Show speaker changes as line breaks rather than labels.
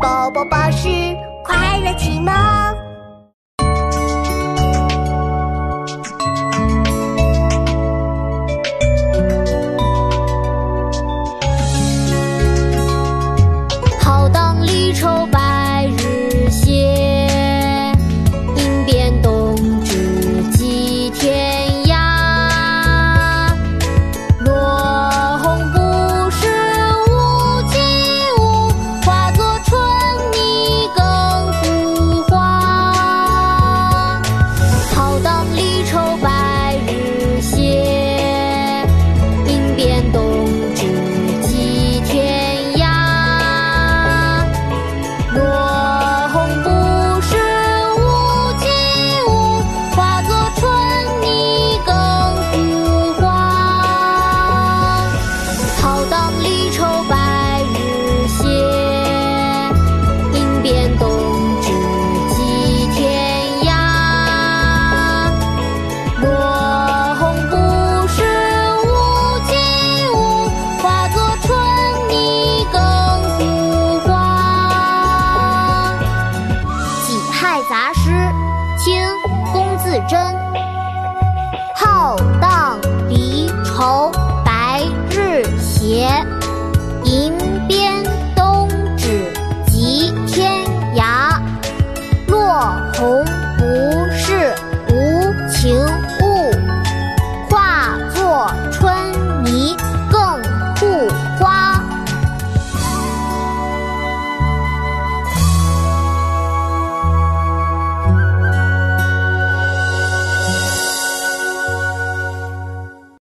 宝宝巴士快乐启蒙。
清龚自珍浩荡离愁白日斜吟鞭东指即天涯。落红不是无
情